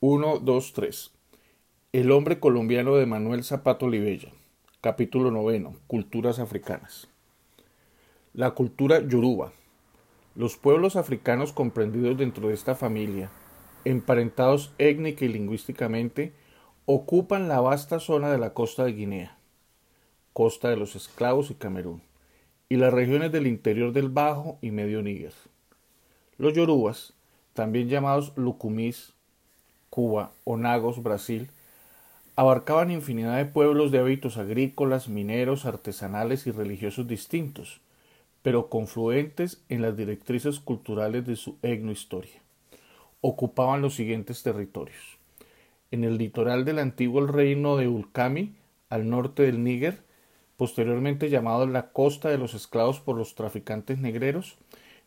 1, 2, 3. El hombre colombiano de Manuel Zapato Olivella. Capítulo noveno. Culturas africanas. La cultura yoruba. Los pueblos africanos comprendidos dentro de esta familia, emparentados étnica y lingüísticamente, ocupan la vasta zona de la costa de Guinea, costa de los esclavos y Camerún, y las regiones del interior del Bajo y Medio Níger. Los yorubas, también llamados lucumís, Cuba o Nagos, Brasil, abarcaban infinidad de pueblos de hábitos agrícolas, mineros, artesanales y religiosos distintos, pero confluentes en las directrices culturales de su etnohistoria. Ocupaban los siguientes territorios. En el litoral del antiguo reino de Ulcami, al norte del Níger, posteriormente llamado la costa de los esclavos por los traficantes negreros,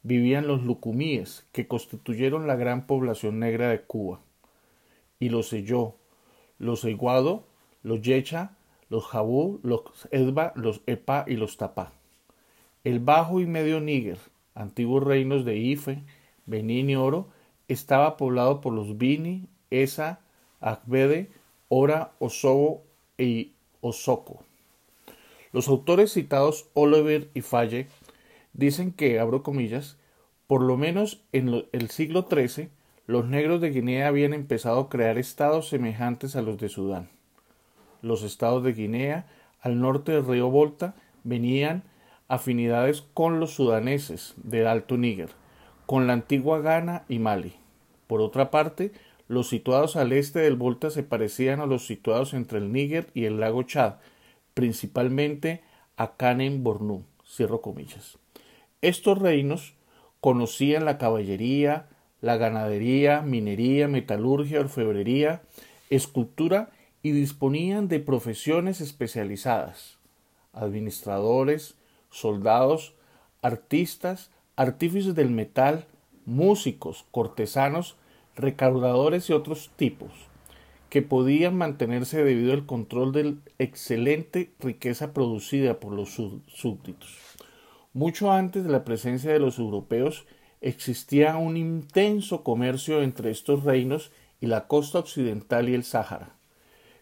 vivían los lucumíes, que constituyeron la gran población negra de Cuba y los selló, los eguado, los yecha, los jabú, los edba, los epa y los tapá. El Bajo y Medio Níger, antiguos reinos de Ife, Benín y Oro, estaba poblado por los Bini, Esa, Akbede, Ora, Osobo y Osoko. Los autores citados Oliver y Falle dicen que, abro comillas, por lo menos en el siglo XIII los negros de Guinea habían empezado a crear estados semejantes a los de Sudán. Los estados de Guinea, al norte del río Volta, venían afinidades con los sudaneses del Alto Níger, con la antigua Ghana y Mali. Por otra parte, los situados al este del Volta se parecían a los situados entre el Níger y el lago Chad, principalmente a Canem Bornu. Cierro comillas. Estos reinos conocían la caballería, la ganadería, minería, metalurgia, orfebrería, escultura y disponían de profesiones especializadas, administradores, soldados, artistas, artífices del metal, músicos, cortesanos, recaudadores y otros tipos, que podían mantenerse debido al control de la excelente riqueza producida por los súbditos. Mucho antes de la presencia de los europeos existía un intenso comercio entre estos reinos y la costa occidental y el Sáhara.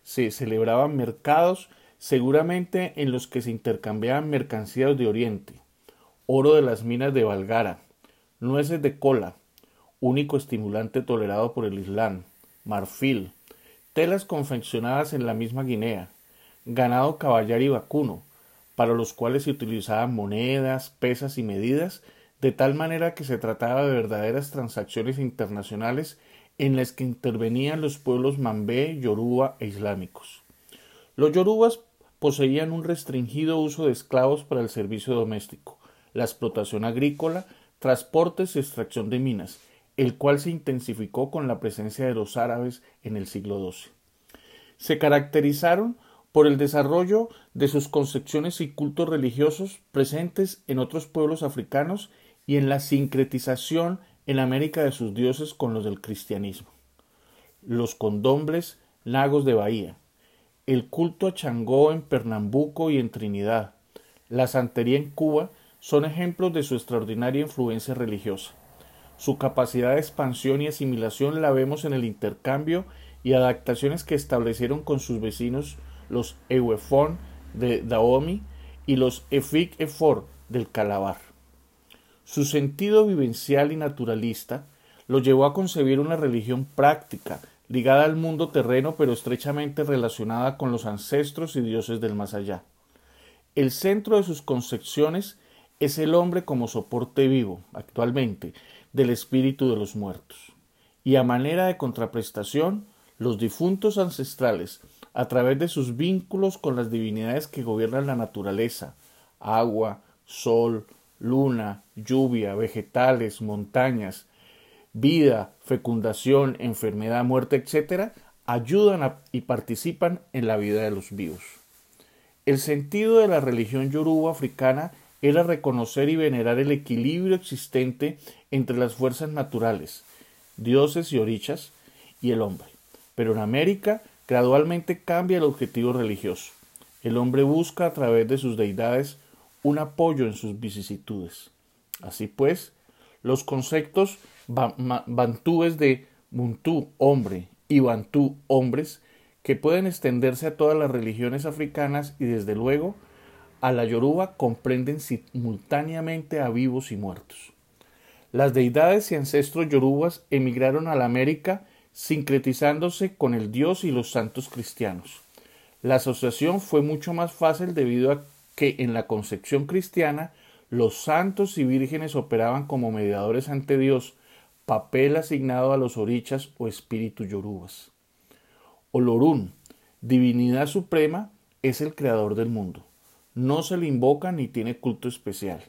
Se celebraban mercados seguramente en los que se intercambiaban mercancías de Oriente, oro de las minas de Valgara, nueces de cola, único estimulante tolerado por el Islam, marfil, telas confeccionadas en la misma Guinea, ganado caballar y vacuno, para los cuales se utilizaban monedas, pesas y medidas de tal manera que se trataba de verdaderas transacciones internacionales en las que intervenían los pueblos mambé, yoruba e islámicos. Los yorubas poseían un restringido uso de esclavos para el servicio doméstico, la explotación agrícola, transportes y extracción de minas, el cual se intensificó con la presencia de los árabes en el siglo XII. Se caracterizaron por el desarrollo de sus concepciones y cultos religiosos presentes en otros pueblos africanos y en la sincretización en América de sus dioses con los del cristianismo. Los condombles lagos de Bahía, el culto a Changó en Pernambuco y en Trinidad, la santería en Cuba son ejemplos de su extraordinaria influencia religiosa. Su capacidad de expansión y asimilación la vemos en el intercambio y adaptaciones que establecieron con sus vecinos los Ewefon de Daomi y los Efik Efor del Calabar. Su sentido vivencial y naturalista lo llevó a concebir una religión práctica, ligada al mundo terreno pero estrechamente relacionada con los ancestros y dioses del más allá. El centro de sus concepciones es el hombre como soporte vivo, actualmente, del espíritu de los muertos. Y a manera de contraprestación, los difuntos ancestrales, a través de sus vínculos con las divinidades que gobiernan la naturaleza, agua, sol, luna, lluvia, vegetales, montañas, vida, fecundación, enfermedad, muerte, etc., ayudan y participan en la vida de los vivos. El sentido de la religión yoruba africana era reconocer y venerar el equilibrio existente entre las fuerzas naturales, dioses y orichas, y el hombre. Pero en América gradualmente cambia el objetivo religioso. El hombre busca a través de sus deidades un apoyo en sus vicisitudes. Así pues, los conceptos bantúes de Muntu, hombre, y bantú hombres que pueden extenderse a todas las religiones africanas y desde luego a la yoruba comprenden simultáneamente a vivos y muertos. Las deidades y ancestros yorubas emigraron a la América sincretizándose con el Dios y los santos cristianos. La asociación fue mucho más fácil debido a que en la concepción cristiana los santos y vírgenes operaban como mediadores ante Dios, papel asignado a los orichas o espíritus yorubas. Olorún, divinidad suprema, es el creador del mundo. No se le invoca ni tiene culto especial.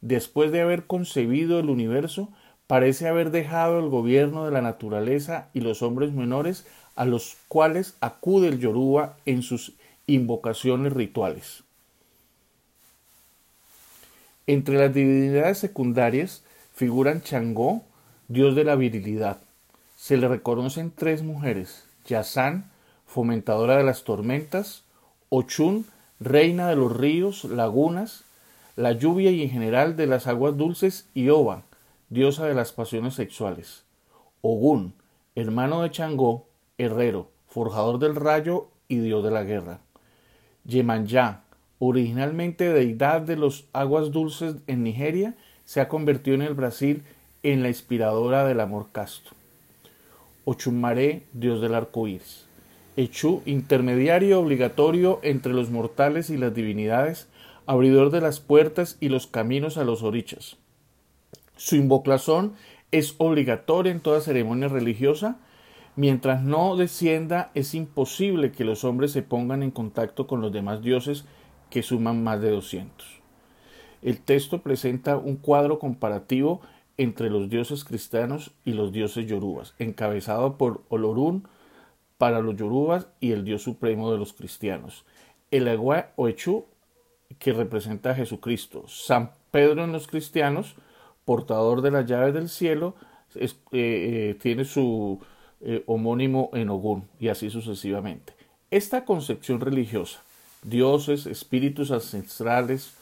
Después de haber concebido el universo, parece haber dejado el gobierno de la naturaleza y los hombres menores a los cuales acude el Yoruba en sus invocaciones rituales. Entre las divinidades secundarias figuran Changó, dios de la virilidad. Se le reconocen tres mujeres, Yazán, fomentadora de las tormentas, Ochun, reina de los ríos, lagunas, la lluvia y en general de las aguas dulces, y Oba, diosa de las pasiones sexuales. Ogún, hermano de Changó, herrero, forjador del rayo y dios de la guerra. Yemanyá, originalmente deidad de las aguas dulces en Nigeria, se ha convertido en el Brasil en la inspiradora del amor casto. Ochumare, dios del arco iris. Echu, intermediario obligatorio entre los mortales y las divinidades, abridor de las puertas y los caminos a los orichas. Su invocación es obligatoria en toda ceremonia religiosa. Mientras no descienda, es imposible que los hombres se pongan en contacto con los demás dioses que suman más de 200. El texto presenta un cuadro comparativo entre los dioses cristianos y los dioses yorubas, encabezado por Olorún para los yorubas y el dios supremo de los cristianos, el Agua o que representa a Jesucristo, San Pedro en los cristianos, portador de las llaves del cielo, eh, eh, tiene su eh, homónimo en Ogún, y así sucesivamente. Esta concepción religiosa dioses, espíritus ancestrales,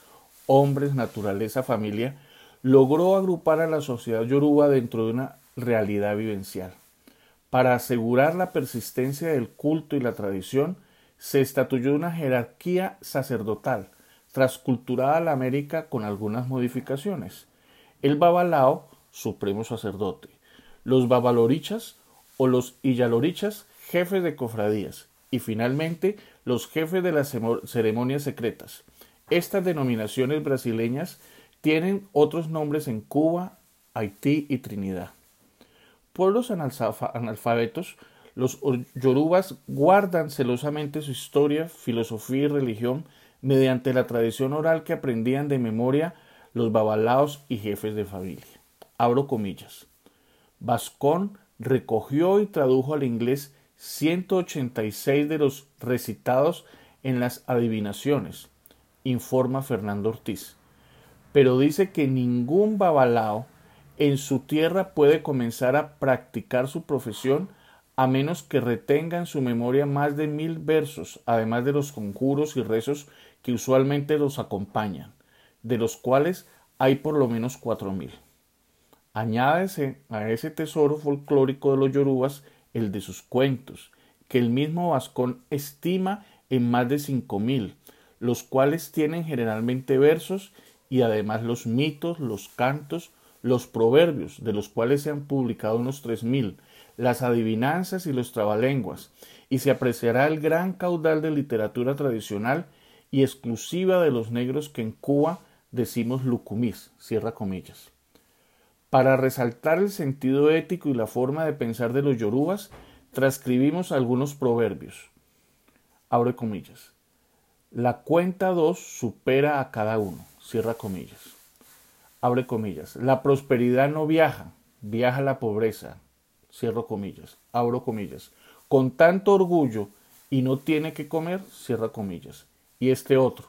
hombres, naturaleza, familia, logró agrupar a la sociedad yoruba dentro de una realidad vivencial. Para asegurar la persistencia del culto y la tradición, se estatuyó una jerarquía sacerdotal, transculturada a la América con algunas modificaciones. El babalao, supremo sacerdote, los babalorichas o los iyalorichas, jefes de cofradías, y finalmente los jefes de las ceremonias secretas. Estas denominaciones brasileñas tienen otros nombres en Cuba, Haití y Trinidad. Pueblos analfabetos, los yorubas guardan celosamente su historia, filosofía y religión mediante la tradición oral que aprendían de memoria los babalaos y jefes de familia. Abro comillas. Vascón recogió y tradujo al inglés 186 de los recitados en las adivinaciones, informa Fernando Ortiz. Pero dice que ningún babalao en su tierra puede comenzar a practicar su profesión a menos que retenga en su memoria más de mil versos, además de los conjuros y rezos que usualmente los acompañan, de los cuales hay por lo menos cuatro mil. Añádese a ese tesoro folclórico de los yorubas el de sus cuentos, que el mismo Vascón estima en más de cinco mil, los cuales tienen generalmente versos y además los mitos, los cantos, los proverbios, de los cuales se han publicado unos tres mil, las adivinanzas y los trabalenguas, y se apreciará el gran caudal de literatura tradicional y exclusiva de los negros que en Cuba decimos lucumís, cierra comillas. Para resaltar el sentido ético y la forma de pensar de los yorubas, transcribimos algunos proverbios. Abre comillas. La cuenta dos supera a cada uno. Cierra comillas. Abre comillas. La prosperidad no viaja, viaja la pobreza. Cierro comillas. Abro comillas. Con tanto orgullo y no tiene que comer, cierra comillas. Y este otro,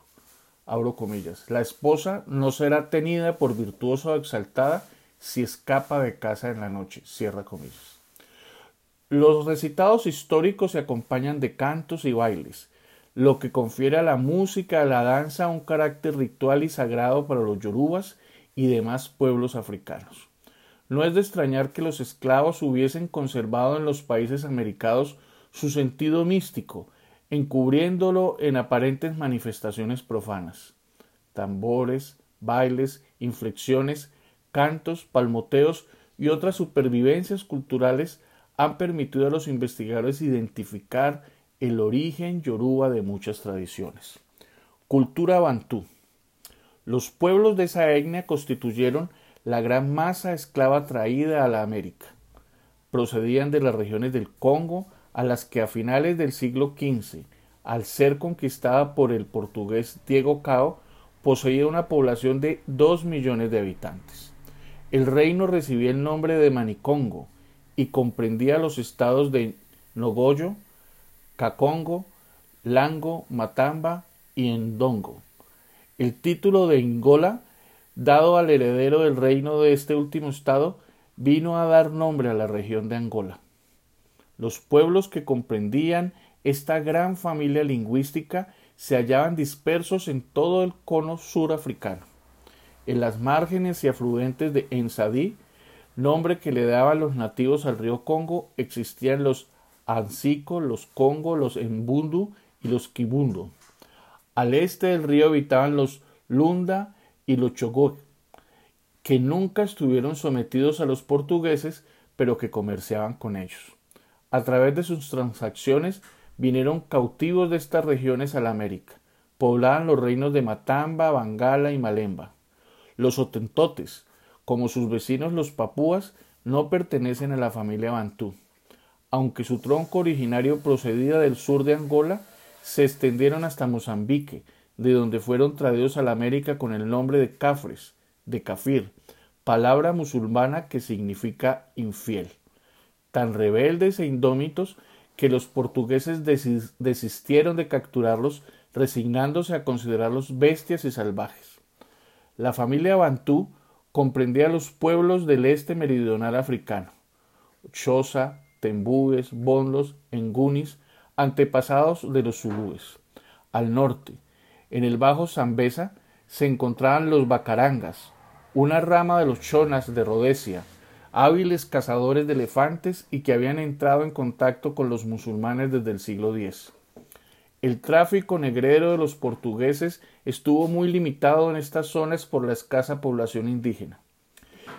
abro comillas. La esposa no será tenida por virtuosa o exaltada si escapa de casa en la noche. Cierra comillas. Los recitados históricos se acompañan de cantos y bailes, lo que confiere a la música, a la danza un carácter ritual y sagrado para los yorubas y demás pueblos africanos. no es de extrañar que los esclavos hubiesen conservado en los países americanos su sentido místico, encubriéndolo en aparentes manifestaciones profanas. Tambores, bailes, inflexiones, cantos, palmoteos y otras supervivencias culturales han permitido a los investigadores identificar el origen yoruba de muchas tradiciones. Cultura bantú. Los pueblos de esa etnia constituyeron la gran masa esclava traída a la América. Procedían de las regiones del Congo, a las que a finales del siglo XV, al ser conquistada por el portugués Diego Cao, poseía una población de dos millones de habitantes. El reino recibía el nombre de Manicongo y comprendía los estados de Nogoyo, Cacongo, Lango, Matamba y Ndongo. El título de Ingola dado al heredero del reino de este último estado, vino a dar nombre a la región de Angola. Los pueblos que comprendían esta gran familia lingüística se hallaban dispersos en todo el cono surafricano. En las márgenes y afluentes de Ensadí, nombre que le daban los nativos al río Congo, existían los Ansiko, los Congo, los Embundu y los Kibundu. Al este del río habitaban los Lunda y los Chogó, que nunca estuvieron sometidos a los portugueses, pero que comerciaban con ellos. A través de sus transacciones vinieron cautivos de estas regiones a la América, poblaban los reinos de Matamba, Bangala y Malemba. Los Otentotes, como sus vecinos los papúas, no pertenecen a la familia Bantú. Aunque su tronco originario procedía del sur de Angola, se extendieron hasta Mozambique, de donde fueron traídos a la América con el nombre de Cafres, de Kafir, palabra musulmana que significa infiel. Tan rebeldes e indómitos que los portugueses desistieron de capturarlos, resignándose a considerarlos bestias y salvajes. La familia Bantú comprendía los pueblos del este meridional africano, Xhosa, Tembúes, Bonlos, Engunis, antepasados de los Zulúes. Al norte, en el Bajo Zambesa se encontraban los Bacarangas, una rama de los Chonas de Rhodesia, hábiles cazadores de elefantes y que habían entrado en contacto con los musulmanes desde el siglo X. El tráfico negrero de los portugueses estuvo muy limitado en estas zonas por la escasa población indígena.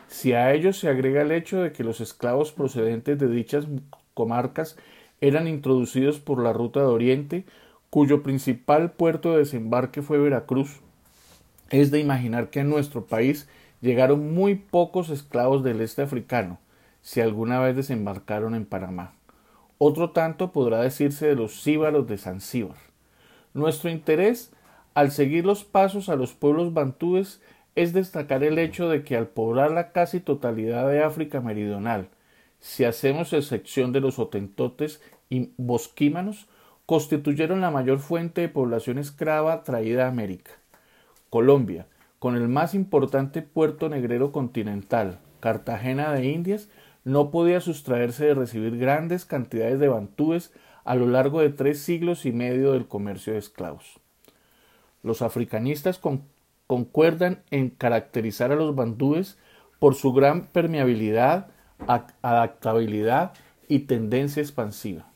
Si a ello se agrega el hecho de que los esclavos procedentes de dichas comarcas eran introducidos por la ruta de Oriente, cuyo principal puerto de desembarque fue Veracruz, es de imaginar que en nuestro país llegaron muy pocos esclavos del este africano, si alguna vez desembarcaron en Panamá. Otro tanto podrá decirse de los síbaros de Zanzíbar. Nuestro interés, al seguir los pasos a los pueblos bantúes, es destacar el hecho de que al poblar la casi totalidad de África meridional, si hacemos excepción de los otentotes y bosquímanos, constituyeron la mayor fuente de población esclava traída a América. Colombia, con el más importante puerto negrero continental, Cartagena de Indias, no podía sustraerse de recibir grandes cantidades de bantúes a lo largo de tres siglos y medio del comercio de esclavos. Los africanistas concuerdan en caracterizar a los bantúes por su gran permeabilidad, adaptabilidad y tendencia expansiva.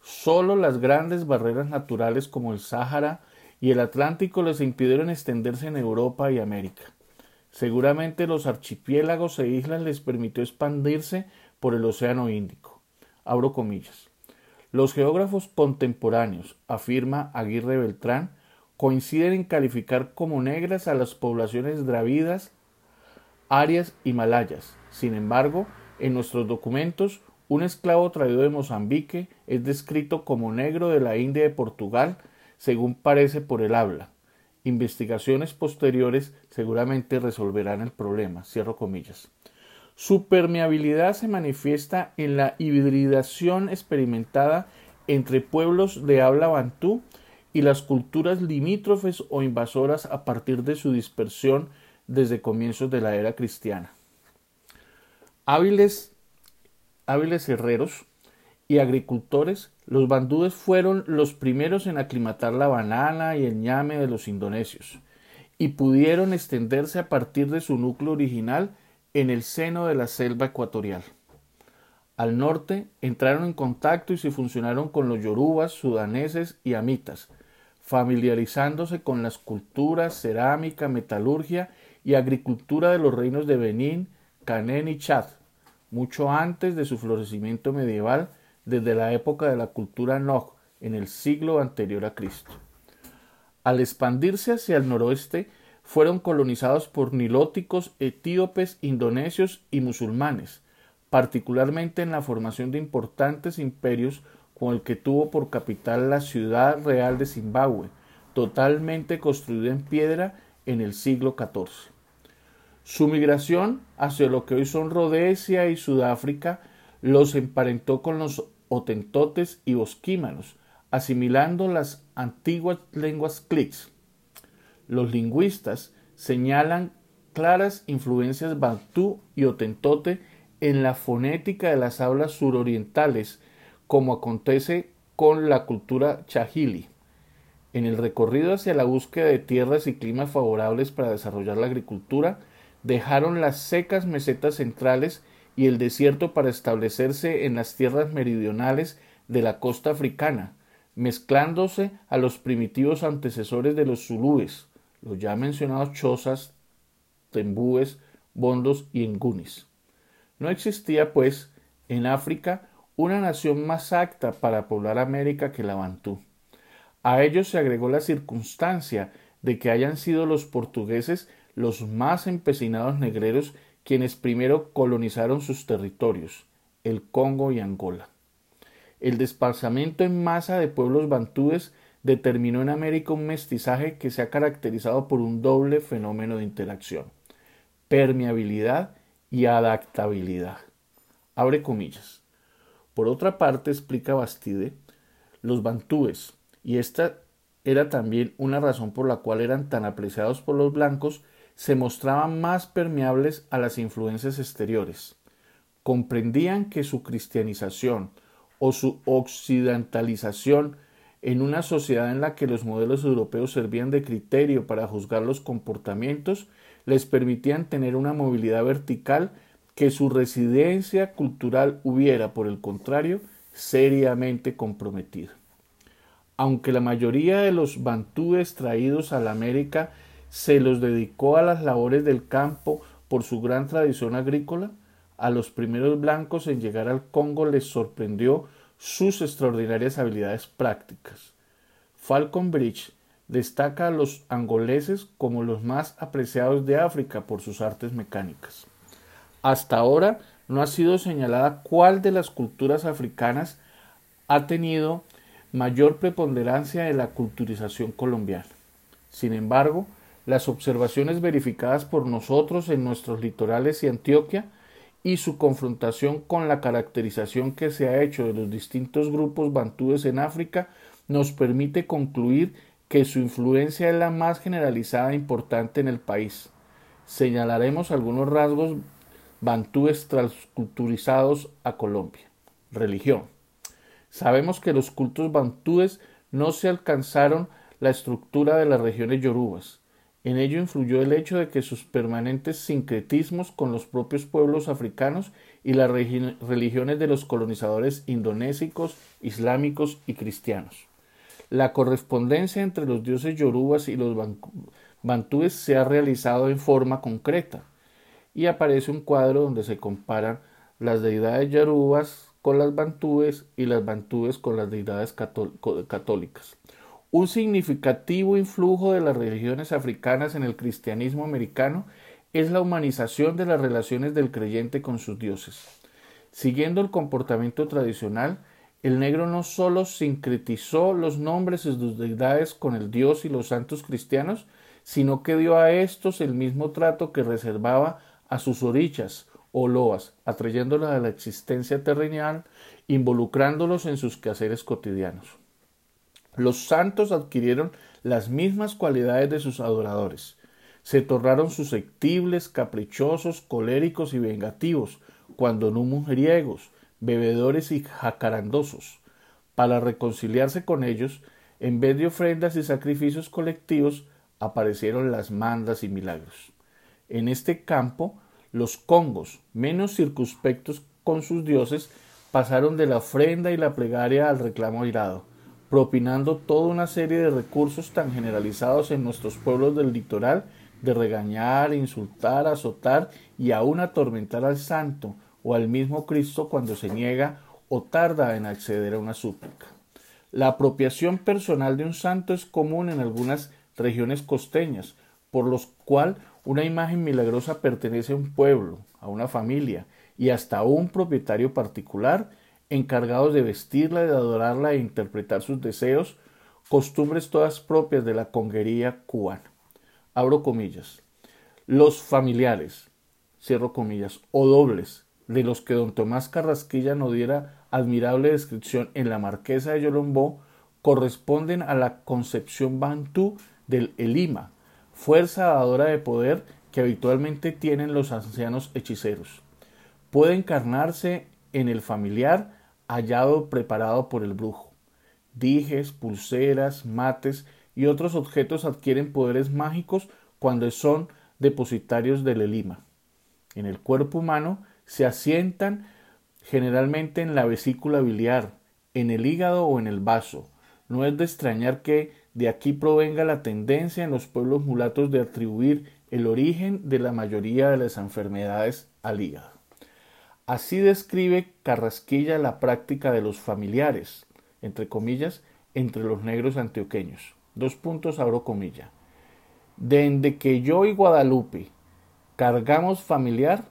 Solo las grandes barreras naturales como el Sáhara y el Atlántico les impidieron extenderse en Europa y América. Seguramente los archipiélagos e islas les permitió expandirse por el Océano Índico. Abro comillas. Los geógrafos contemporáneos, afirma Aguirre Beltrán, coinciden en calificar como negras a las poblaciones dravidas, arias y malayas. Sin embargo, en nuestros documentos un esclavo traído de Mozambique es descrito como negro de la India de Portugal, según parece por el habla. Investigaciones posteriores seguramente resolverán el problema. Cierro comillas. Su permeabilidad se manifiesta en la hibridación experimentada entre pueblos de habla bantú y las culturas limítrofes o invasoras a partir de su dispersión desde comienzos de la era cristiana. Hábiles hábiles herreros y agricultores, los bandúes fueron los primeros en aclimatar la banana y el ñame de los indonesios, y pudieron extenderse a partir de su núcleo original en el seno de la selva ecuatorial. Al norte entraron en contacto y se funcionaron con los yorubas, sudaneses y amitas, familiarizándose con las culturas, cerámica, metalurgia y agricultura de los reinos de Benín, Canén y Chad, mucho antes de su florecimiento medieval desde la época de la cultura Nog en el siglo anterior a Cristo. Al expandirse hacia el noroeste, fueron colonizados por nilóticos, etíopes, indonesios y musulmanes, particularmente en la formación de importantes imperios con el que tuvo por capital la ciudad real de Zimbabue, totalmente construida en piedra en el siglo XIV. Su migración hacia lo que hoy son Rhodesia y Sudáfrica los emparentó con los otentotes y bosquímanos, asimilando las antiguas lenguas clics. Los lingüistas señalan claras influencias bantú y otentote en la fonética de las hablas surorientales, como acontece con la cultura chahili. En el recorrido hacia la búsqueda de tierras y climas favorables para desarrollar la agricultura, dejaron las secas mesetas centrales y el desierto para establecerse en las tierras meridionales de la costa africana, mezclándose a los primitivos antecesores de los zulúes, los ya mencionados chozas, tembúes, bondos y engunis. No existía, pues, en África una nación más apta para poblar América que la Bantú. A ello se agregó la circunstancia de que hayan sido los portugueses los más empecinados negreros quienes primero colonizaron sus territorios, el Congo y Angola. El desplazamiento en masa de pueblos bantúes determinó en América un mestizaje que se ha caracterizado por un doble fenómeno de interacción, permeabilidad y adaptabilidad. Abre comillas. Por otra parte, explica Bastide, los bantúes, y esta era también una razón por la cual eran tan apreciados por los blancos, se mostraban más permeables a las influencias exteriores. Comprendían que su cristianización o su occidentalización en una sociedad en la que los modelos europeos servían de criterio para juzgar los comportamientos, les permitían tener una movilidad vertical que su residencia cultural hubiera, por el contrario, seriamente comprometida. Aunque la mayoría de los bantúes traídos a la América se los dedicó a las labores del campo por su gran tradición agrícola, a los primeros blancos en llegar al Congo les sorprendió sus extraordinarias habilidades prácticas. Falcon Bridge destaca a los angoleses como los más apreciados de África por sus artes mecánicas. Hasta ahora no ha sido señalada cuál de las culturas africanas ha tenido mayor preponderancia en la culturización colombiana. Sin embargo, las observaciones verificadas por nosotros en nuestros litorales y Antioquia y su confrontación con la caracterización que se ha hecho de los distintos grupos bantúes en África nos permite concluir que su influencia es la más generalizada e importante en el país. Señalaremos algunos rasgos bantúes transculturizados a Colombia. Religión. Sabemos que los cultos bantúes no se alcanzaron la estructura de las regiones yorubas. En ello influyó el hecho de que sus permanentes sincretismos con los propios pueblos africanos y las religiones de los colonizadores indonésicos, islámicos y cristianos. La correspondencia entre los dioses yorubas y los bantúes se ha realizado en forma concreta y aparece un cuadro donde se comparan las deidades yorubas con las bantúes y las bantúes con las deidades católicas. Un significativo influjo de las religiones africanas en el cristianismo americano es la humanización de las relaciones del creyente con sus dioses. Siguiendo el comportamiento tradicional, el negro no sólo sincretizó los nombres de sus deidades con el Dios y los santos cristianos, sino que dio a estos el mismo trato que reservaba a sus orichas o loas, atrayéndolas a la existencia terrenal, involucrándolos en sus quehaceres cotidianos. Los santos adquirieron las mismas cualidades de sus adoradores. Se tornaron susceptibles, caprichosos, coléricos y vengativos, cuando no mujeriegos, bebedores y jacarandosos. Para reconciliarse con ellos, en vez de ofrendas y sacrificios colectivos, aparecieron las mandas y milagros. En este campo, Los congos, menos circunspectos con sus dioses, pasaron de la ofrenda y la plegaria al reclamo airado, propinando toda una serie de recursos tan generalizados en nuestros pueblos del litoral de regañar, insultar, azotar y aún atormentar al santo o al mismo Cristo cuando se niega o tarda en acceder a una súplica. La apropiación personal de un santo es común en algunas regiones costeñas, por lo cual una imagen milagrosa pertenece a un pueblo, a una familia y hasta a un propietario particular encargados de vestirla, de adorarla e interpretar sus deseos, costumbres todas propias de la conguería cubana. Abro comillas. Los familiares, cierro comillas, o dobles, de los que don Tomás Carrasquilla no diera admirable descripción en la Marquesa de Yolombó, corresponden a la concepción bantú del Elima, fuerza dadora de poder que habitualmente tienen los ancianos hechiceros. Puede encarnarse en el familiar hallado preparado por el brujo. Dijes, pulseras, mates y otros objetos adquieren poderes mágicos cuando son depositarios del elima. En el cuerpo humano se asientan generalmente en la vesícula biliar, en el hígado o en el vaso. No es de extrañar que de aquí provenga la tendencia en los pueblos mulatos de atribuir el origen de la mayoría de las enfermedades al hígado. Así describe Carrasquilla la práctica de los familiares, entre comillas, entre los negros antioqueños. Dos puntos abro comilla. Desde que yo y Guadalupe cargamos familiar,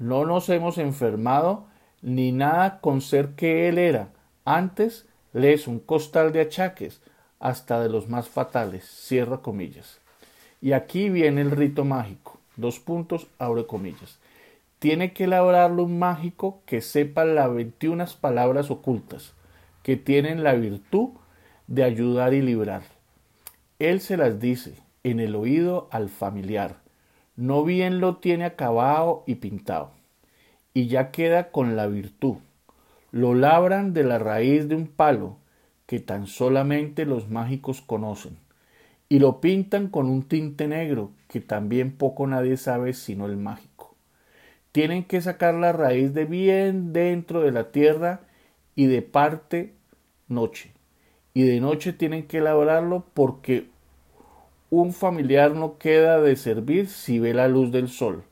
no nos hemos enfermado ni nada con ser que él era. Antes lees un costal de achaques, hasta de los más fatales. Cierra comillas. Y aquí viene el rito mágico. Dos puntos, abre comillas tiene que elaborarlo un mágico que sepa las 21 palabras ocultas, que tienen la virtud de ayudar y librar. Él se las dice en el oído al familiar, no bien lo tiene acabado y pintado, y ya queda con la virtud. Lo labran de la raíz de un palo que tan solamente los mágicos conocen, y lo pintan con un tinte negro que también poco nadie sabe sino el mágico tienen que sacar la raíz de bien dentro de la tierra y de parte noche. Y de noche tienen que elaborarlo porque un familiar no queda de servir si ve la luz del sol.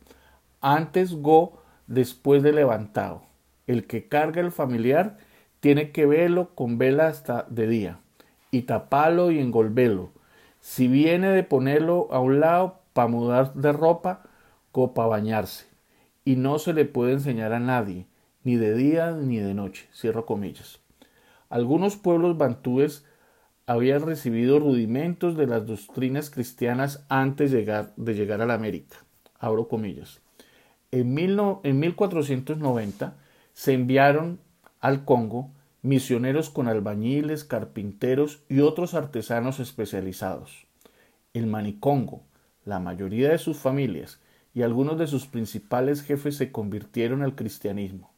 Antes go después de levantado. El que carga el familiar tiene que verlo con vela hasta de día y taparlo y engolverlo. Si viene de ponerlo a un lado para mudar de ropa, para bañarse y no se le puede enseñar a nadie, ni de día ni de noche. Cierro comillas. Algunos pueblos bantúes habían recibido rudimentos de las doctrinas cristianas antes de llegar, a la América. Abro comillas. En, en 1490 se enviaron al Congo misioneros con albañiles, carpinteros y otros artesanos especializados. El Manicongo, la mayoría de sus familias, y algunos de sus principales jefes se convirtieron al cristianismo.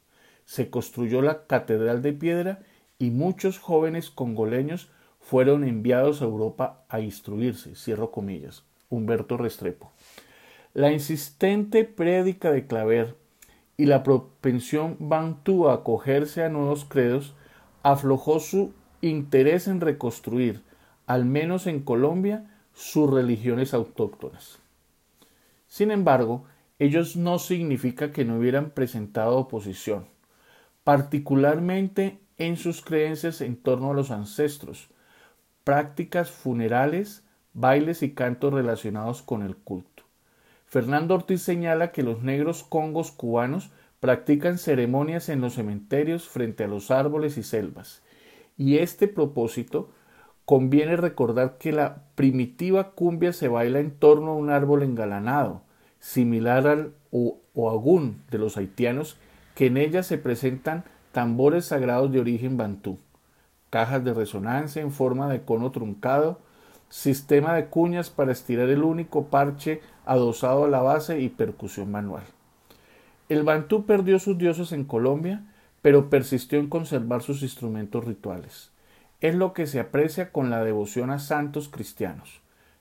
Se construyó la Catedral de Piedra y muchos jóvenes congoleños fueron enviados a Europa a instruirse. Cierro comillas. Humberto Restrepo. La insistente prédica de Claver y la propensión Bantú a acogerse a nuevos credos aflojó su interés en reconstruir, al menos en Colombia, sus religiones autóctonas. Sin embargo, ellos no significa que no hubieran presentado oposición, particularmente en sus creencias en torno a los ancestros, prácticas funerales, bailes y cantos relacionados con el culto. Fernando Ortiz señala que los negros congos cubanos practican ceremonias en los cementerios frente a los árboles y selvas, y este propósito conviene recordar que la primitiva cumbia se baila en torno a un árbol engalanado, similar al oagún de los haitianos, que en ella se presentan tambores sagrados de origen bantú, cajas de resonancia en forma de cono truncado, sistema de cuñas para estirar el único parche adosado a la base y percusión manual. El bantú perdió sus dioses en Colombia, pero persistió en conservar sus instrumentos rituales es lo que se aprecia con la devoción a santos cristianos,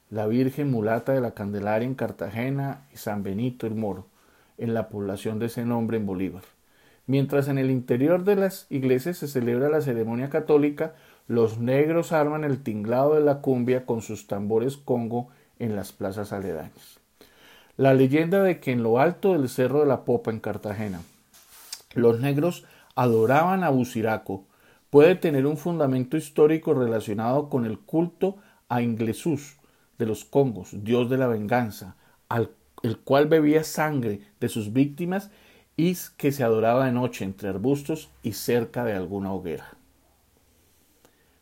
la Virgen mulata de la Candelaria en Cartagena y San Benito el Moro, en la población de ese nombre en Bolívar. Mientras en el interior de las iglesias se celebra la ceremonia católica, los negros arman el tinglado de la cumbia con sus tambores congo en las plazas aledañas. La leyenda de que en lo alto del Cerro de la Popa en Cartagena los negros adoraban a Buciraco puede tener un fundamento histórico relacionado con el culto a Inglesús de los Congos, dios de la venganza, al el cual bebía sangre de sus víctimas y que se adoraba de noche entre arbustos y cerca de alguna hoguera.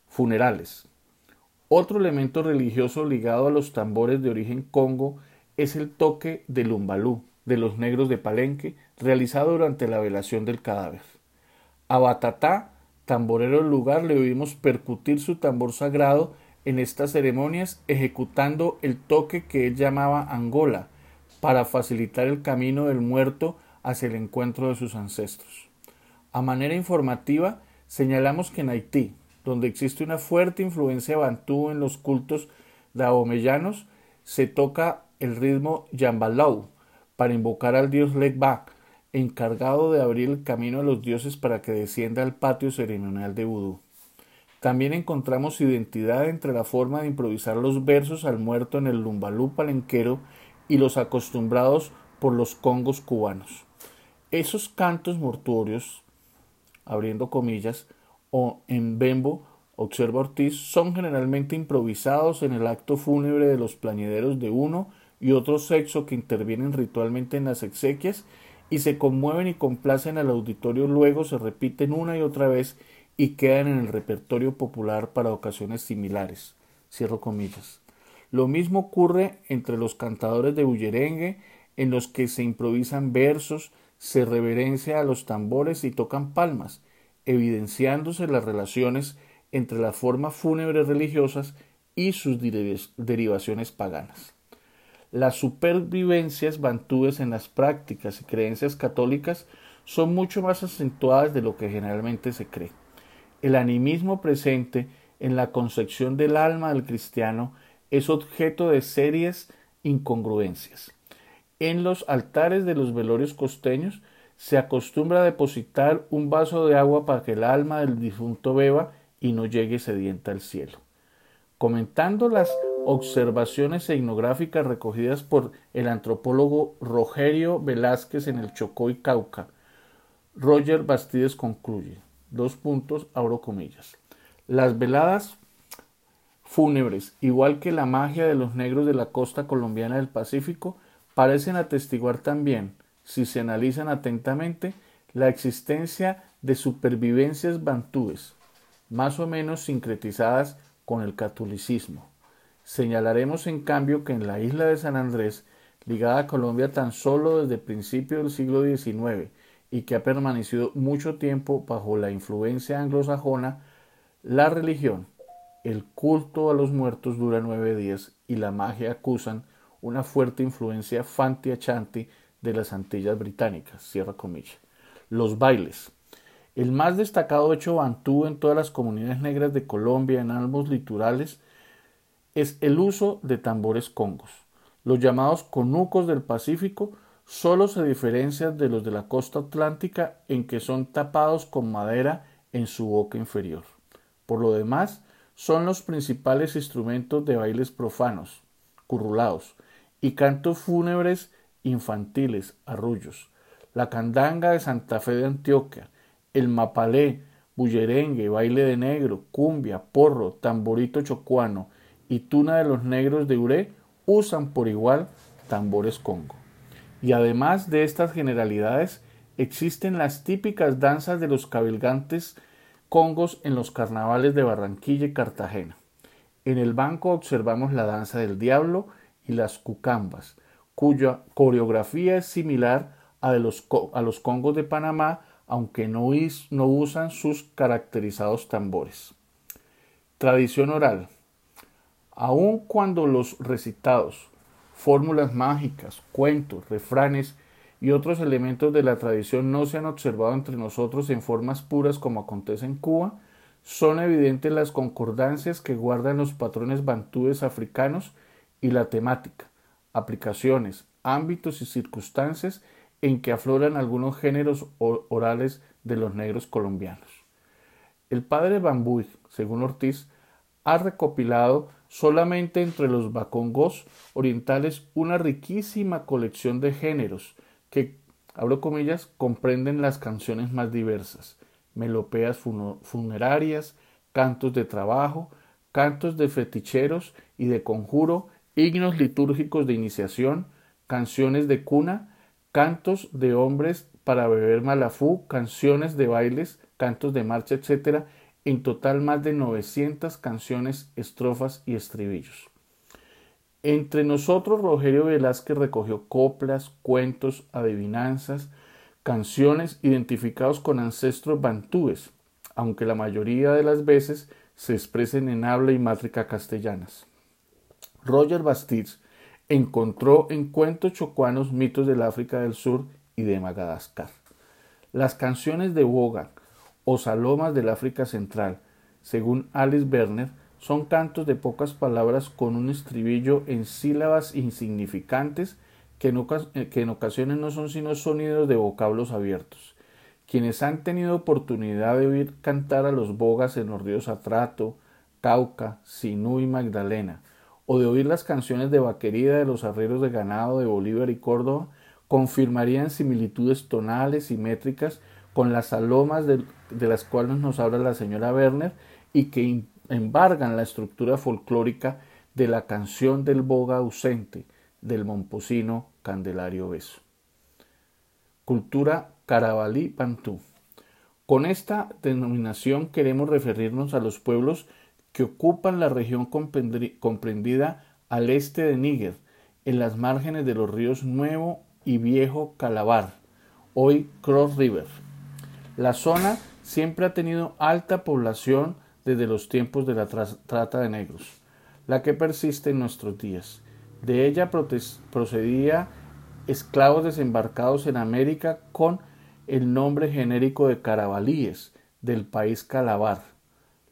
Funerales. Otro elemento religioso ligado a los tambores de origen congo es el toque del umbalú de los negros de Palenque, realizado durante la velación del cadáver. A Batatá, tamborero del lugar, le oímos percutir su tambor sagrado en estas ceremonias, ejecutando el toque que él llamaba Angola, para facilitar el camino del muerto hacia el encuentro de sus ancestros. A manera informativa, señalamos que en Haití, donde existe una fuerte influencia bantú en los cultos daomeyanos, se toca el ritmo yambalau para invocar al dios Legbak, encargado de abrir el camino a los dioses para que descienda al patio ceremonial de vudú. También encontramos identidad entre la forma de improvisar los versos al muerto en el lumbalú palenquero y los acostumbrados por los congos cubanos. Esos cantos mortuorios, abriendo comillas, o en bembo, observa Ortiz, son generalmente improvisados en el acto fúnebre de los plañideros de uno y otro sexo que intervienen ritualmente en las exequias y se conmueven y complacen al auditorio, luego se repiten una y otra vez y quedan en el repertorio popular para ocasiones similares. Cierro comillas. Lo mismo ocurre entre los cantadores de bullerengue, en los que se improvisan versos, se reverencia a los tambores y tocan palmas, evidenciándose las relaciones entre las formas fúnebres religiosas y sus derivaciones paganas. Las supervivencias bantúes en las prácticas y creencias católicas son mucho más acentuadas de lo que generalmente se cree el animismo presente en la concepción del alma del cristiano es objeto de serias incongruencias. En los altares de los velorios costeños se acostumbra a depositar un vaso de agua para que el alma del difunto beba y no llegue sedienta al cielo. Comentando las observaciones etnográficas recogidas por el antropólogo Rogerio Velázquez en el Chocó y Cauca, Roger Bastides concluye dos puntos, abro comillas. Las veladas fúnebres, igual que la magia de los negros de la costa colombiana del Pacífico, parecen atestiguar también, si se analizan atentamente, la existencia de supervivencias bantúes, más o menos sincretizadas con el catolicismo. Señalaremos en cambio que en la isla de San Andrés, ligada a Colombia tan solo desde principios del siglo XIX, y que ha permanecido mucho tiempo bajo la influencia anglosajona, la religión, el culto a los muertos dura nueve días y la magia acusan una fuerte influencia fanti-achanti de las Antillas Británicas. Cierra comillas. Los bailes. El más destacado hecho bantú en todas las comunidades negras de Colombia, en ambos litorales, es el uso de tambores congos. Los llamados conucos del Pacífico solo se diferencian de los de la costa atlántica en que son tapados con madera en su boca inferior. Por lo demás, son los principales instrumentos de bailes profanos, currulados, y cantos fúnebres infantiles, arrullos. La candanga de Santa Fe de Antioquia, el mapalé, bullerengue, baile de negro, cumbia, porro, tamborito chocuano y tuna de los negros de Uré usan por igual tambores congo. Y además de estas generalidades, existen las típicas danzas de los cabilgantes congos en los carnavales de Barranquilla y Cartagena. En el banco observamos la danza del diablo y las cucambas, cuya coreografía es similar a, de los, a los congos de Panamá, aunque no, no usan sus caracterizados tambores. Tradición oral. Aun cuando los recitados fórmulas mágicas, cuentos, refranes y otros elementos de la tradición no se han observado entre nosotros en formas puras como acontece en Cuba, son evidentes las concordancias que guardan los patrones bantúes africanos y la temática, aplicaciones, ámbitos y circunstancias en que afloran algunos géneros orales de los negros colombianos. El padre Bambuy, según Ortiz, ha recopilado solamente entre los bacongos orientales una riquísima colección de géneros que, abro comillas, comprenden las canciones más diversas, melopeas funerarias, cantos de trabajo, cantos de feticheros y de conjuro, himnos litúrgicos de iniciación, canciones de cuna, cantos de hombres para beber malafú, canciones de bailes, cantos de marcha, etc., en total más de 900 canciones, estrofas y estribillos. Entre nosotros, Rogerio Velázquez recogió coplas, cuentos, adivinanzas, canciones identificados con ancestros bantúes, aunque la mayoría de las veces se expresen en habla y mátrica castellanas. Roger Bastiz encontró en cuentos chocuanos mitos del África del Sur y de Madagascar. Las canciones de Boga o salomas del África Central, según Alice Werner, son cantos de pocas palabras con un estribillo en sílabas insignificantes que en, eh, que en ocasiones no son sino sonidos de vocablos abiertos. Quienes han tenido oportunidad de oír cantar a los bogas en los ríos Atrato, Cauca, Sinú y Magdalena, o de oír las canciones de vaquería de los arrieros de ganado de Bolívar y Córdoba, confirmarían similitudes tonales y métricas con las salomas de, de las cuales nos habla la señora Werner y que embargan la estructura folclórica de la canción del boga ausente del momposino Candelario Beso. Cultura Carabalí Pantú. Con esta denominación queremos referirnos a los pueblos que ocupan la región comprendida al este de Níger, en las márgenes de los ríos Nuevo y Viejo Calabar, hoy Cross River. La zona siempre ha tenido alta población desde los tiempos de la trata de negros, la que persiste en nuestros días. De ella procedía esclavos desembarcados en América con el nombre genérico de carabalíes del país Calabar.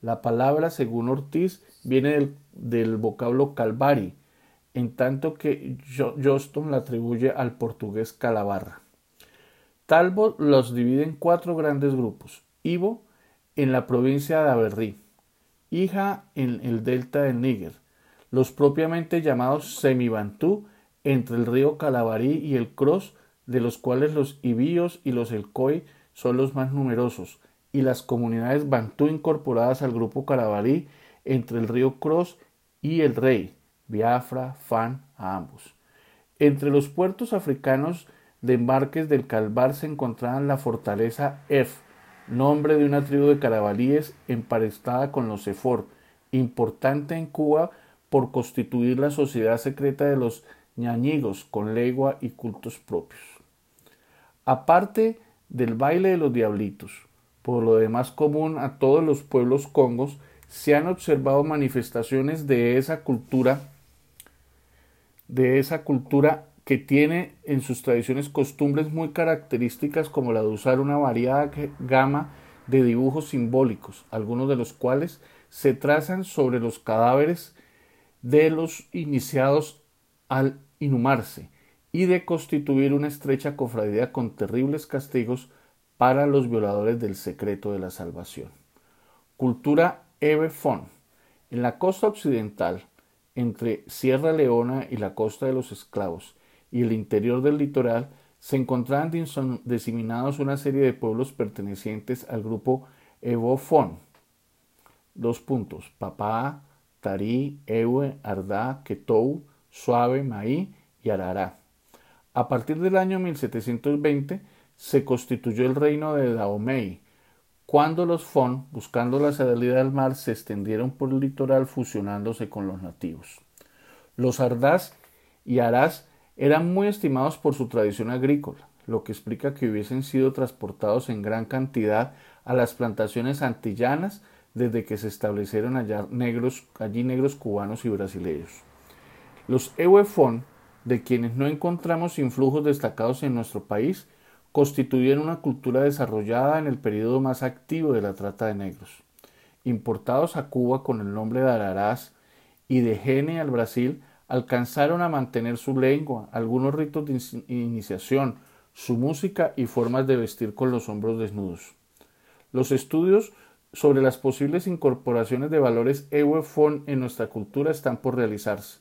La palabra, según Ortiz, viene del, vocablo calvari, en tanto que Johnston la atribuye al portugués calabarra. Talbot los divide en cuatro grandes grupos. Ivo, en la provincia de Aberrí, Hija en el delta del Níger, los propiamente llamados semibantú entre el río Calabarí y el Cross, de los cuales los ibíos y los elcoi son los más numerosos, y las comunidades bantú incorporadas al grupo Calabarí entre el río Cross y el Rey, Biafra, Fan, a ambos. Entre los puertos africanos de embarques del Calvar se encontraban la fortaleza F, nombre de una tribu de carabalíes emparestada con los Sefor, importante en Cuba por constituir la sociedad secreta de los ñañigos con legua y cultos propios. Aparte del baile de los diablitos, por lo demás común a todos los pueblos congos, se han observado manifestaciones de esa cultura, de esa cultura que tiene en sus tradiciones costumbres muy características como la de usar una variada gama de dibujos simbólicos, algunos de los cuales se trazan sobre los cadáveres de los iniciados al inhumarse y de constituir una estrecha cofradía con terribles castigos para los violadores del secreto de la salvación. Cultura Fon. En la costa occidental, entre Sierra Leona y la costa de los esclavos, y el interior del litoral, se encontraban diseminados una serie de pueblos pertenecientes al grupo Fon. Dos puntos. Papá, Tarí, Ewe, Ardá, Ketou, Suave, Maí y Arará. A partir del año 1720 se constituyó el reino de Dahomey, cuando los Fon, buscando la salida del mar, se extendieron por el litoral fusionándose con los nativos. Los Ardás y Arás eran muy estimados por su tradición agrícola, lo que explica que hubiesen sido transportados en gran cantidad a las plantaciones antillanas desde que se establecieron allá negros, allí negros cubanos y brasileños. Los Ewefon, de quienes no encontramos influjos destacados en nuestro país, constituyeron una cultura desarrollada en el periodo más activo de la trata de negros. Importados a Cuba con el nombre de Ararás y de Gene al Brasil, alcanzaron a mantener su lengua, algunos ritos de iniciación, su música y formas de vestir con los hombros desnudos. Los estudios sobre las posibles incorporaciones de valores Ewefon en nuestra cultura están por realizarse.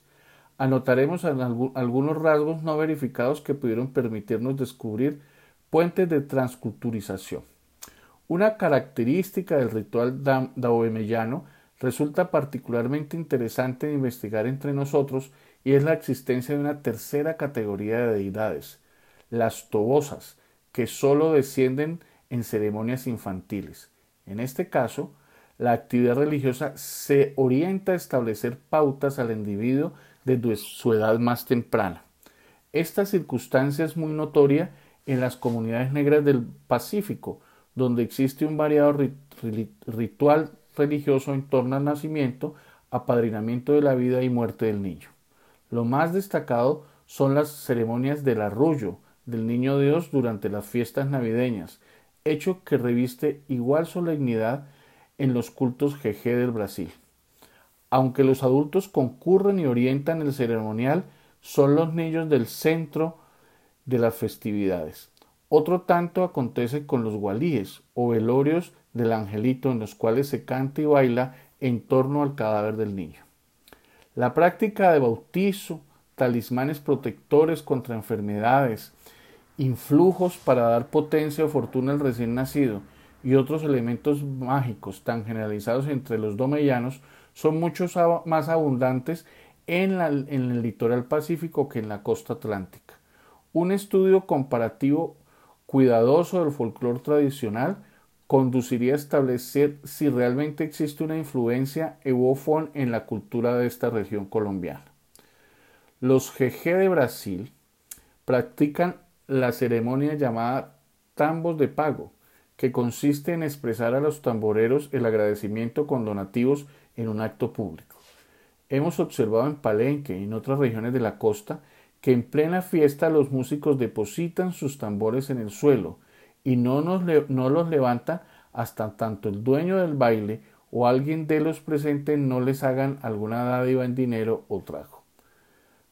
Anotaremos algunos rasgos no verificados que pudieron permitirnos descubrir puentes de transculturización. Una característica del ritual daoemellano resulta particularmente interesante investigar entre nosotros y es la existencia de una tercera categoría de deidades, las tobosas, que sólo descienden en ceremonias infantiles. En este caso, la actividad religiosa se orienta a establecer pautas al individuo desde su edad más temprana. Esta circunstancia es muy notoria en las comunidades negras del Pacífico, donde existe un variado ritual religioso en torno al nacimiento, apadrinamiento de la vida y muerte del niño. Lo más destacado son las ceremonias del arrullo del niño Dios durante las fiestas navideñas, hecho que reviste igual solemnidad en los cultos jeje del Brasil. Aunque los adultos concurren y orientan el ceremonial, son los niños del centro de las festividades. Otro tanto acontece con los gualíes o velorios del angelito en los cuales se canta y baila en torno al cadáver del niño. La práctica de bautizo, talismanes protectores contra enfermedades, influjos para dar potencia o fortuna al recién nacido y otros elementos mágicos tan generalizados entre los domellanos son mucho más abundantes en, en el litoral pacífico que en la costa atlántica. Un estudio comparativo cuidadoso del folclore tradicional conduciría a establecer si realmente existe una influencia evófon en la cultura de esta región colombiana. Los jeje de Brasil practican la ceremonia llamada tambos de pago, que consiste en expresar a los tamboreros el agradecimiento con donativos en un acto público. Hemos observado en Palenque y en otras regiones de la costa que en plena fiesta los músicos depositan sus tambores en el suelo y no, los levanta hasta tanto el dueño del baile o alguien de los presentes no les hagan alguna dádiva en dinero o trago.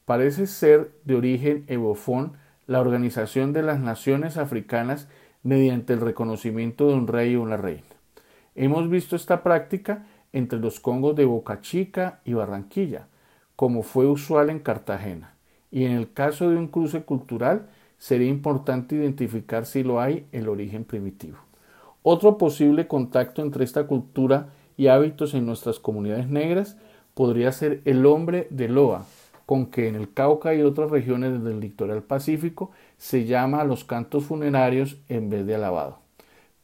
Parece ser de origen evofón la organización de las naciones africanas mediante el reconocimiento de un rey o una reina. Hemos visto esta práctica entre los congos de Boca Chica y Barranquilla, como fue usual en Cartagena, y en el caso de un cruce cultural sería importante identificar si lo hay el origen primitivo. Otro posible contacto entre esta cultura y hábitos en nuestras comunidades negras podría ser el hombre de Loa, con que en el Cauca y otras regiones del litoral pacífico se llama a los cantos funerarios en vez de alabado.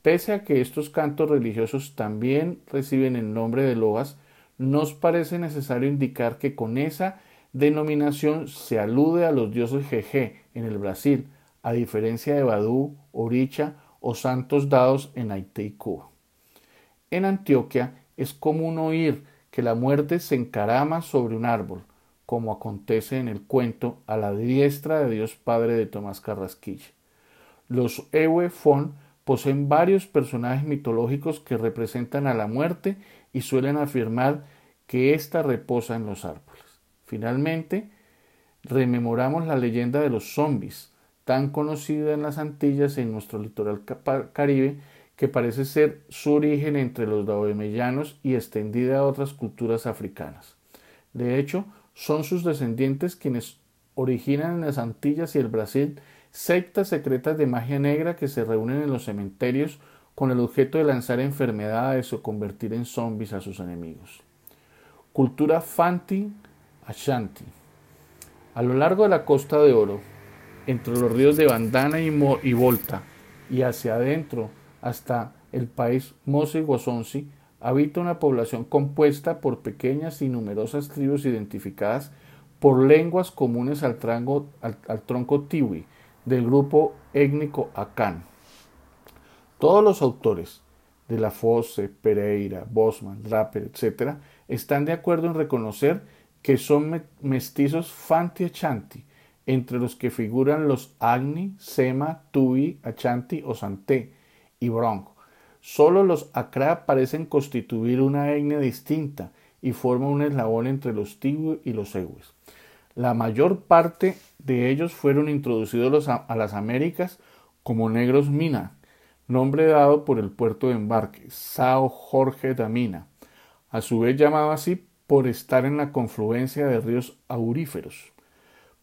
Pese a que estos cantos religiosos también reciben el nombre de loas, nos parece necesario indicar que con esa denominación se alude a los dioses Jeje en el Brasil, a diferencia de Badú, Oricha o santos dados en Haití y Cuba. En Antioquia es común oír que la muerte se encarama sobre un árbol, como acontece en el cuento a la diestra de Dios Padre de Tomás Carrasquilla. Los Ewe Fon poseen varios personajes mitológicos que representan a la muerte y suelen afirmar que ésta reposa en los árboles. Finalmente, rememoramos la leyenda de los zombies, tan conocida en las Antillas en nuestro litoral caribe, que parece ser su origen entre los daomeyanos y extendida a otras culturas africanas. De hecho, son sus descendientes quienes originan en las Antillas y el Brasil sectas secretas de magia negra que se reúnen en los cementerios con el objeto de lanzar enfermedades o convertir en zombies a sus enemigos. Cultura Fanti A lo largo de la Costa de Oro, entre los ríos de Bandana y, Volta, y hacia adentro hasta el país Mose y Guasonsi, habita una población compuesta por pequeñas y numerosas tribus identificadas por lenguas comunes al, al tronco tiwi del grupo étnico Akan. Todos los autores de La Fosse, Pereira, Bosman, Draper, etc., están de acuerdo en reconocer que son mestizos Fanti Achanti, entre los que figuran los Agni, Sema, Tui, Achanti o Santé y Bronco. Solo los Acra parecen constituir una etnia distinta y forman un eslabón entre los Tibu y los Ewes. La mayor parte de ellos fueron introducidos a las Américas como negros Mina, nombre dado por el puerto de embarque, Sao Jorge da Mina, a su vez llamado así por estar en la confluencia de ríos auríferos.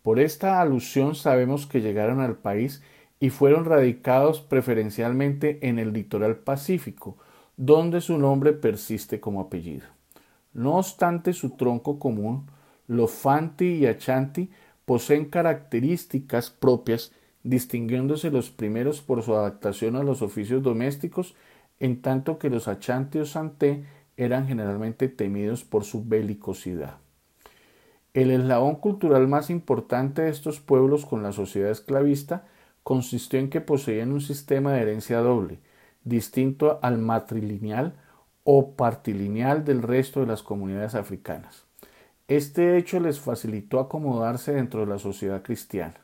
Por esta alusión sabemos que llegaron al país y fueron radicados preferencialmente en el litoral pacífico, donde su nombre persiste como apellido. No obstante su tronco común, los Fanti y Achanti poseen características propias, distinguiéndose los primeros por su adaptación a los oficios domésticos, en tanto que los Achanti o Santé eran generalmente temidos por su belicosidad. El eslabón cultural más importante de estos pueblos con la sociedad esclavista consistió en que poseían un sistema de herencia doble, distinto al matrilineal o partilineal del resto de las comunidades africanas. Este hecho les facilitó acomodarse dentro de la sociedad cristiana.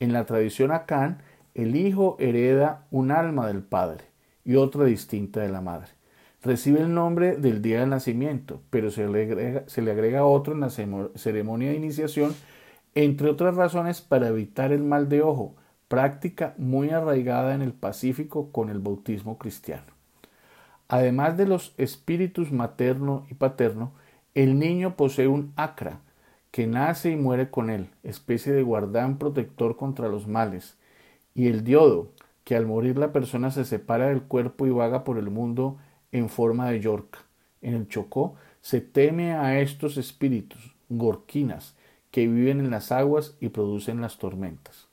En la tradición acán, el hijo hereda un alma del padre y otra distinta de la madre. Recibe el nombre del día del nacimiento, pero se le agrega, se le agrega otro en la ceremonia de iniciación, entre otras razones para evitar el mal de ojo, práctica muy arraigada en el Pacífico con el bautismo cristiano. Además de los espíritus materno y paterno, el niño posee un acra, que nace y muere con él, especie de guardán protector contra los males, y el diodo, que al morir la persona se separa del cuerpo y vaga por el mundo en forma de yorca. En el Chocó se teme a estos espíritus, gorquinas, que viven en las aguas y producen las tormentas.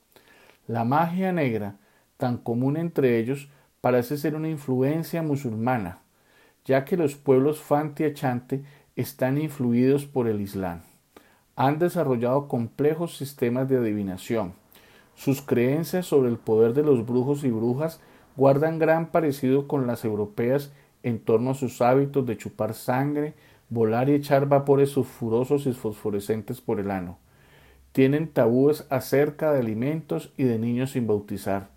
La magia negra, tan común entre ellos, parece ser una influencia musulmana, ya que los pueblos Fanti Achante están influidos por el Islam. Han desarrollado complejos sistemas de adivinación. Sus creencias sobre el poder de los brujos y brujas guardan gran parecido con las europeas en torno a sus hábitos de chupar sangre, volar y echar vapores sulfurosos y fosforescentes por el ano. Tienen tabúes acerca de alimentos y de niños sin bautizar.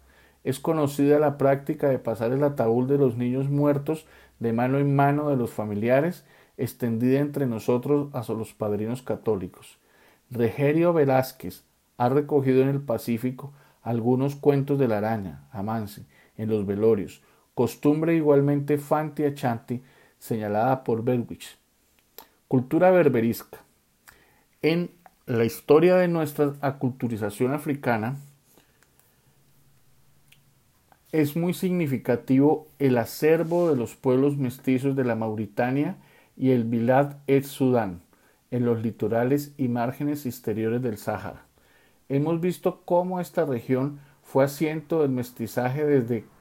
Es conocida la práctica de pasar el ataúd de los niños muertos de mano en mano de los familiares, extendida entre nosotros a los padrinos católicos. Regerio Velázquez ha recogido en el Pacífico algunos cuentos de la araña, Amance, en los velorios, costumbre igualmente fanti achanti señalada por Berwich. Cultura berberisca. En la historia de nuestra aculturización africana es muy significativo el acervo de los pueblos mestizos de la Mauritania y el Bilad et Sudán en los litorales y márgenes exteriores del Sáhara. Hemos visto cómo esta región fue asiento del mestizaje desde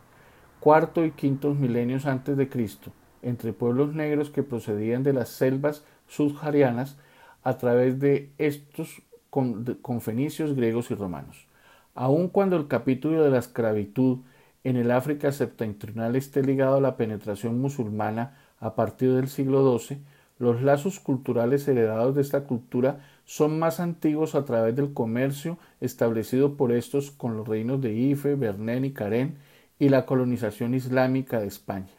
cuarto y quinto milenios antes de Cristo entre pueblos negros que procedían de las selvas subsaharianas a través de estos con, fenicios, griegos y romanos. Aun cuando el capítulo de la esclavitud en el África septentrional esté ligado a la penetración musulmana a partir del siglo XII, los lazos culturales heredados de esta cultura son más antiguos a través del comercio establecido por estos con los reinos de Ife, Bernén y Karen y la colonización islámica de España.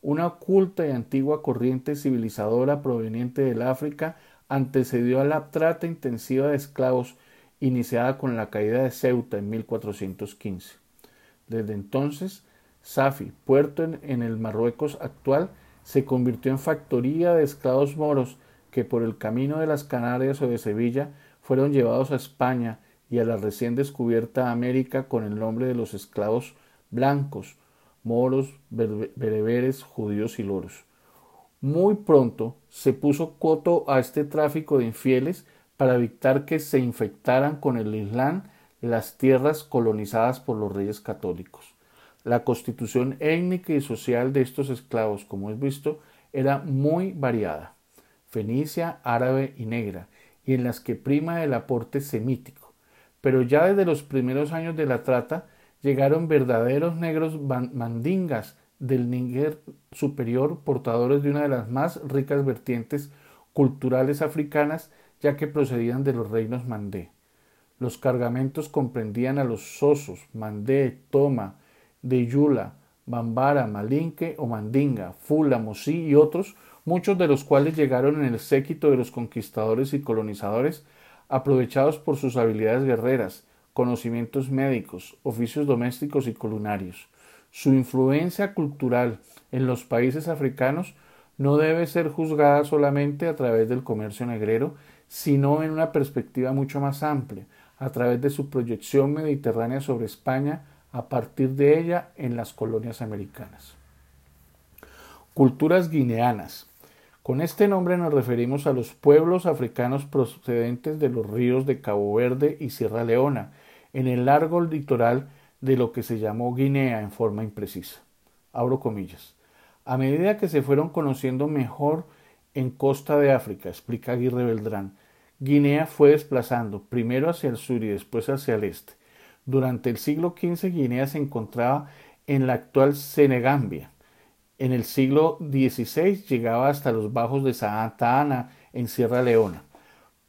Una oculta y antigua corriente civilizadora proveniente del África antecedió a la trata intensiva de esclavos iniciada con la caída de Ceuta en 1415. Desde entonces, Safi, puerto en, el Marruecos actual, se convirtió en factoría de esclavos moros que por el camino de las Canarias o de Sevilla fueron llevados a España y a la recién descubierta América con el nombre de los esclavos blancos, moros, bereberes, judíos y loros. Muy pronto se puso coto a este tráfico de infieles para evitar que se infectaran con el Islam las tierras colonizadas por los reyes católicos. La constitución étnica y social de estos esclavos, como es visto, era muy variada, fenicia, árabe y negra, y en las que prima el aporte semítico. Pero ya desde los primeros años de la trata llegaron verdaderos negros mandingas del Níger superior, portadores de una de las más ricas vertientes culturales africanas, ya que procedían de los reinos mandé. Los cargamentos comprendían a los sosos, mandé, toma, deyula, bambara, malinque o mandinga, fula, mosí y otros, muchos de los cuales llegaron en el séquito de los conquistadores y colonizadores, aprovechados por sus habilidades guerreras, conocimientos médicos, oficios domésticos y culinarios. Su influencia cultural en los países africanos no debe ser juzgada solamente a través del comercio negrero, sino en una perspectiva mucho más amplia, a través de su proyección mediterránea sobre España a partir de ella en las colonias americanas. Culturas guineanas. Con este nombre nos referimos a los pueblos africanos procedentes de los ríos de Cabo Verde y Sierra Leona, en el largo litoral de lo que se llamó Guinea en forma imprecisa. Abro comillas. A medida que se fueron conociendo mejor en costa de África, explica Aguirre Beltrán, Guinea fue desplazando primero hacia el sur y después hacia el este. Durante el siglo XV Guinea se encontraba en la actual Senegambia. En el siglo XVI llegaba hasta los bajos de Santa Ana en Sierra Leona.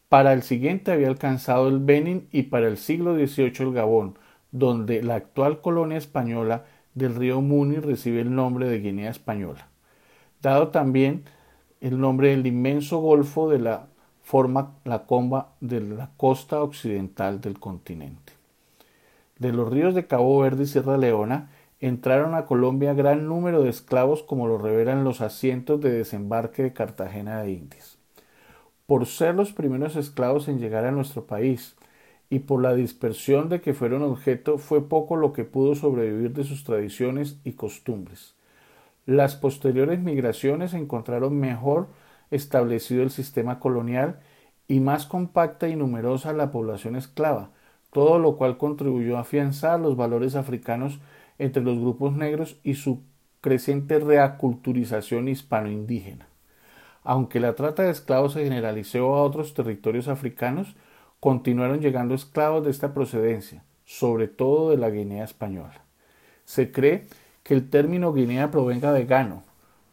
Para el siguiente había alcanzado el Benin y para el siglo XVIII el Gabón, donde la actual colonia española del río Muni recibe el nombre de Guinea Española, dado también el nombre del inmenso golfo de la forma la comba de la costa occidental del continente. De los ríos de Cabo Verde y Sierra Leona entraron a Colombia gran número de esclavos como lo revelan los asientos de desembarque de Cartagena de Indias. Por ser los primeros esclavos en llegar a nuestro país, y por la dispersión de que fueron objeto fue poco lo que pudo sobrevivir de sus tradiciones y costumbres. Las posteriores migraciones encontraron mejor establecido el sistema colonial y más compacta y numerosa la población esclava, todo lo cual contribuyó a afianzar los valores africanos entre los grupos negros y su creciente reaculturización hispano-indígena. Aunque la trata de esclavos se generalizó a otros territorios africanos, continuaron llegando esclavos de esta procedencia, sobre todo de la Guinea española. Se cree que el término Guinea provenga de Gano,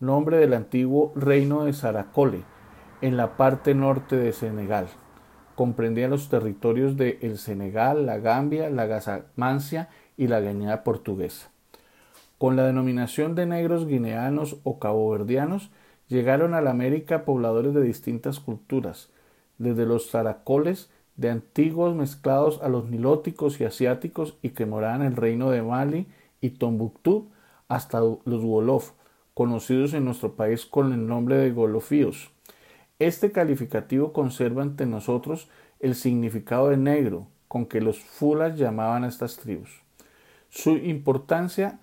nombre del antiguo reino de Saracole, en la parte norte de Senegal. Comprendía los territorios de el Senegal, la Gambia, la Gazamancia y la Guinea portuguesa. Con la denominación de negros guineanos o caboverdianos llegaron a la América pobladores de distintas culturas, desde los Saracoles de antiguos mezclados a los nilóticos y asiáticos y que moraban en el reino de Mali y Tombuctú hasta los Wolof, conocidos en nuestro país con el nombre de Golofíos. Este calificativo conserva ante nosotros el significado de negro con que los fulas llamaban a estas tribus. Su importancia,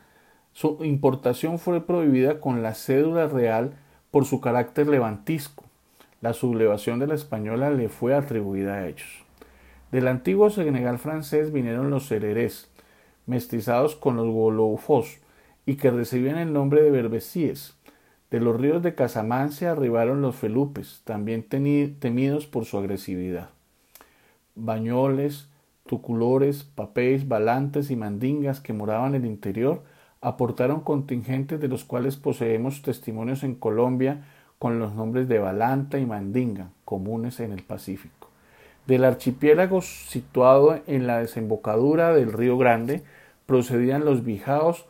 su importación fue prohibida con la cédula real por su carácter levantisco. La sublevación de la española le fue atribuida a ellos. Del antiguo Senegal francés vinieron los sererés, mestizados con los golofos, y que recibían el nombre de berbesíes. De los ríos de Casamancia arribaron los felupes, también temidos por su agresividad. Bañoles, tuculores, papéis, balantes y mandingas que moraban en el interior aportaron contingentes de los cuales poseemos testimonios en Colombia con los nombres de Balanta y Mandinga, comunes en el Pacífico. Del archipiélago situado en la desembocadura del río Grande procedían los bijaos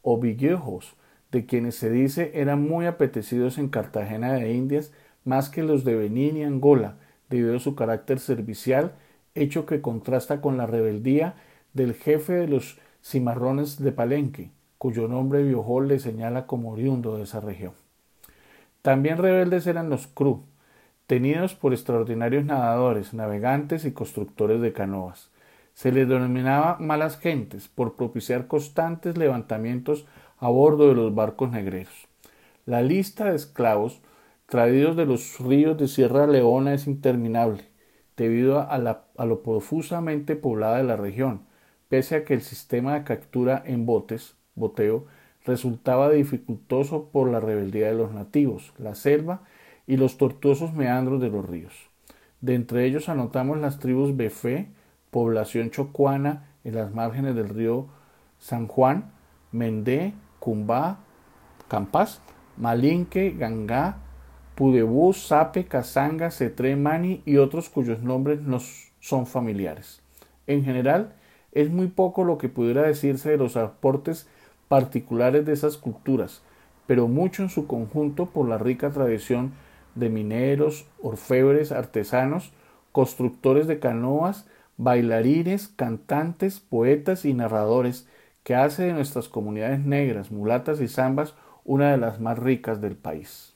o villejos, de quienes se dice eran muy apetecidos en Cartagena de Indias más que los de Benín y Angola, debido a su carácter servicial, hecho que contrasta con la rebeldía del jefe de los cimarrones de Palenque, cuyo nombre Biojol le señala como oriundo de esa región. También rebeldes eran los Cru, tenidos por extraordinarios nadadores, navegantes y constructores de canoas. Se les denominaba malas gentes por propiciar constantes levantamientos a bordo de los barcos negreros. La lista de esclavos traídos de los ríos de Sierra Leona es interminable, debido a, a lo profusamente poblada de la región, pese a que el sistema de captura en botes, boteo, resultaba dificultoso por la rebeldía de los nativos, la selva y los tortuosos meandros de los ríos. De entre ellos anotamos las tribus Befé, población chocuana en las márgenes del río San Juan, Mendé, Cumbá, Campas, Malinque, Gangá, Pudebú, Sape, Casanga, Cetré, Mani y otros cuyos nombres nos son familiares. En general, es muy poco lo que pudiera decirse de los aportes particulares de esas culturas, pero mucho en su conjunto por la rica tradición de mineros, orfebres, artesanos, constructores de canoas, bailarines, cantantes, poetas y narradores que hace de nuestras comunidades negras, mulatas y zambas una de las más ricas del país.